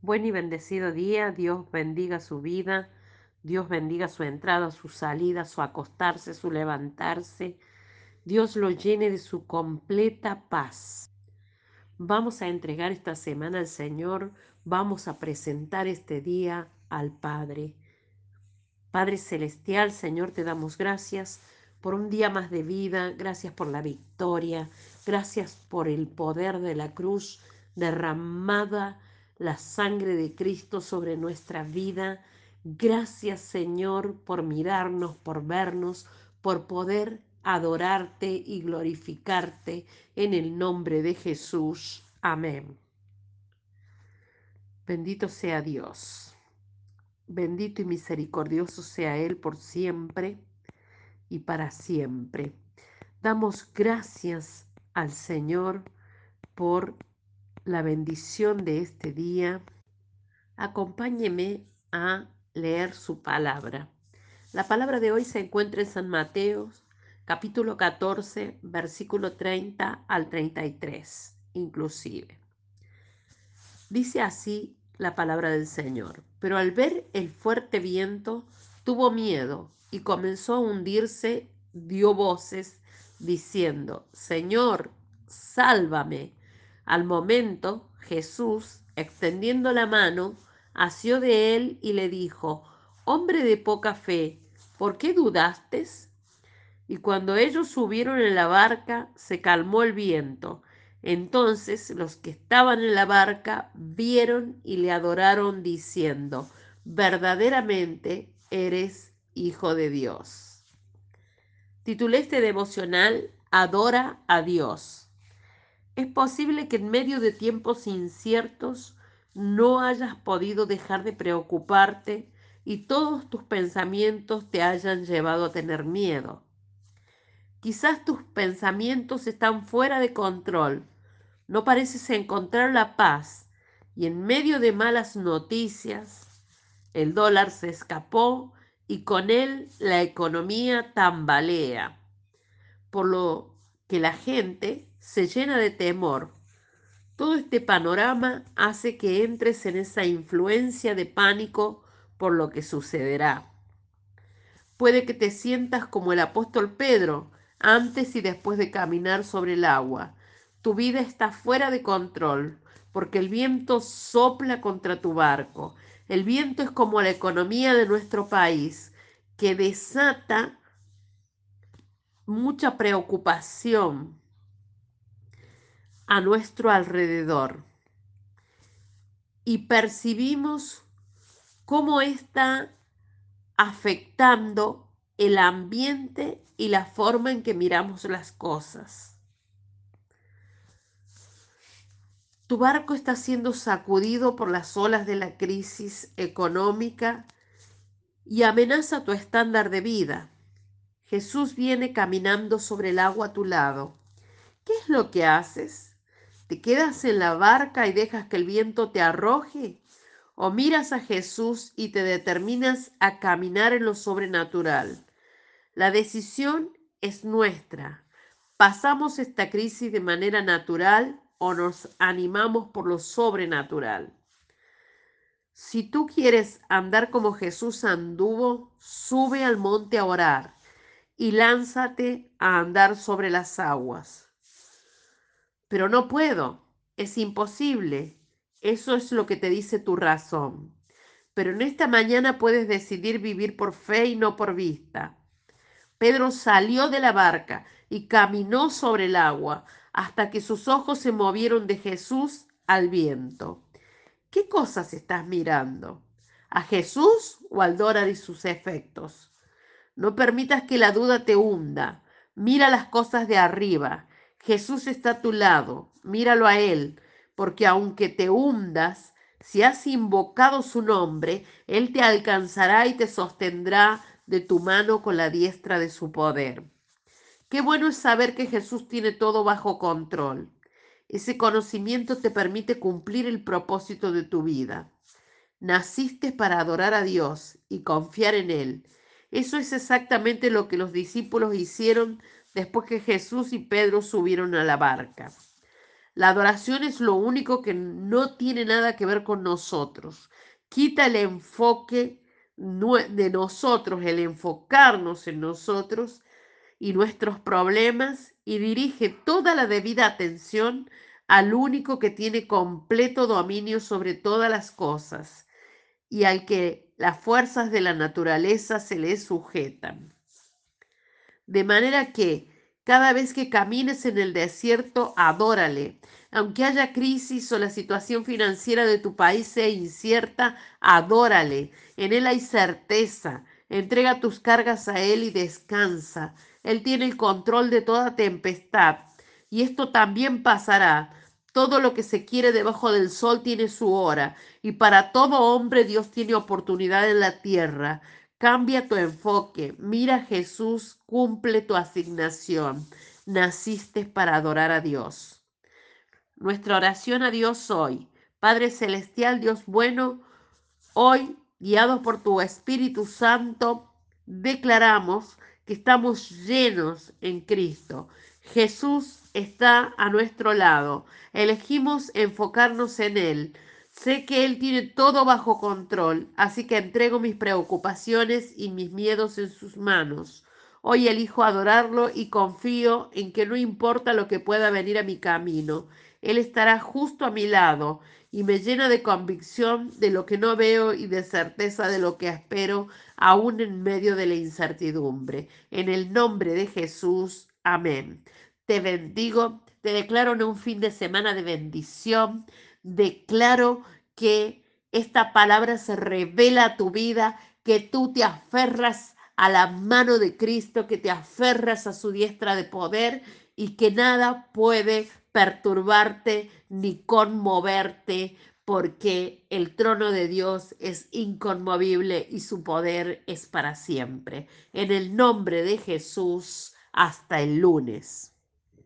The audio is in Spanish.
Buen y bendecido día, Dios bendiga su vida, Dios bendiga su entrada, su salida, su acostarse, su levantarse. Dios lo llene de su completa paz. Vamos a entregar esta semana al Señor, vamos a presentar este día al Padre. Padre Celestial, Señor, te damos gracias por un día más de vida, gracias por la victoria, gracias por el poder de la cruz derramada la sangre de Cristo sobre nuestra vida. Gracias Señor por mirarnos, por vernos, por poder adorarte y glorificarte en el nombre de Jesús. Amén. Bendito sea Dios. Bendito y misericordioso sea Él por siempre y para siempre. Damos gracias al Señor por la bendición de este día, acompáñeme a leer su palabra. La palabra de hoy se encuentra en San Mateo, capítulo 14, versículo 30 al 33, inclusive. Dice así la palabra del Señor. Pero al ver el fuerte viento, tuvo miedo y comenzó a hundirse, dio voces diciendo, Señor, sálvame. Al momento, Jesús, extendiendo la mano, asió de él y le dijo, Hombre de poca fe, ¿por qué dudaste? Y cuando ellos subieron en la barca, se calmó el viento. Entonces los que estaban en la barca vieron y le adoraron diciendo, verdaderamente eres hijo de Dios. Titulé este devocional, Adora a Dios. Es posible que en medio de tiempos inciertos no hayas podido dejar de preocuparte y todos tus pensamientos te hayan llevado a tener miedo. Quizás tus pensamientos están fuera de control, no pareces encontrar la paz. Y en medio de malas noticias, el dólar se escapó y con él la economía tambalea, por lo que la gente se llena de temor. Todo este panorama hace que entres en esa influencia de pánico por lo que sucederá. Puede que te sientas como el apóstol Pedro, antes y después de caminar sobre el agua. Tu vida está fuera de control, porque el viento sopla contra tu barco. El viento es como la economía de nuestro país, que desata mucha preocupación, a nuestro alrededor y percibimos cómo está afectando el ambiente y la forma en que miramos las cosas. Tu barco está siendo sacudido por las olas de la crisis económica y amenaza tu estándar de vida. Jesús viene caminando sobre el agua a tu lado. ¿Qué es lo que haces? ¿Te quedas en la barca y dejas que el viento te arroje? ¿O miras a Jesús y te determinas a caminar en lo sobrenatural? La decisión es nuestra. ¿Pasamos esta crisis de manera natural o nos animamos por lo sobrenatural? Si tú quieres andar como Jesús anduvo, sube al monte a orar y lánzate a andar sobre las aguas pero no puedo, es imposible. Eso es lo que te dice tu razón. Pero en esta mañana puedes decidir vivir por fe y no por vista. Pedro salió de la barca y caminó sobre el agua hasta que sus ojos se movieron de Jesús al viento. ¿Qué cosas estás mirando? ¿A Jesús o al dólar y sus efectos? No permitas que la duda te hunda. Mira las cosas de arriba Jesús está a tu lado, míralo a Él, porque aunque te hundas, si has invocado su nombre, Él te alcanzará y te sostendrá de tu mano con la diestra de su poder. Qué bueno es saber que Jesús tiene todo bajo control. Ese conocimiento te permite cumplir el propósito de tu vida. Naciste para adorar a Dios y confiar en Él. Eso es exactamente lo que los discípulos hicieron después que Jesús y Pedro subieron a la barca. La adoración es lo único que no tiene nada que ver con nosotros. Quita el enfoque de nosotros, el enfocarnos en nosotros y nuestros problemas y dirige toda la debida atención al único que tiene completo dominio sobre todas las cosas y al que las fuerzas de la naturaleza se le sujetan. De manera que cada vez que camines en el desierto, adórale. Aunque haya crisis o la situación financiera de tu país sea incierta, adórale. En Él hay certeza. Entrega tus cargas a Él y descansa. Él tiene el control de toda tempestad. Y esto también pasará. Todo lo que se quiere debajo del sol tiene su hora. Y para todo hombre Dios tiene oportunidad en la tierra. Cambia tu enfoque. Mira Jesús, cumple tu asignación. Naciste para adorar a Dios. Nuestra oración a Dios hoy. Padre Celestial, Dios bueno, hoy, guiados por tu Espíritu Santo, declaramos que estamos llenos en Cristo. Jesús está a nuestro lado. Elegimos enfocarnos en Él Sé que Él tiene todo bajo control, así que entrego mis preocupaciones y mis miedos en sus manos. Hoy elijo adorarlo y confío en que no importa lo que pueda venir a mi camino, Él estará justo a mi lado y me llena de convicción de lo que no veo y de certeza de lo que espero, aún en medio de la incertidumbre. En el nombre de Jesús, amén. Te bendigo, te declaro en un fin de semana de bendición declaro que esta palabra se revela a tu vida, que tú te aferras a la mano de Cristo, que te aferras a su diestra de poder y que nada puede perturbarte ni conmoverte porque el trono de Dios es inconmovible y su poder es para siempre. En el nombre de Jesús, hasta el lunes.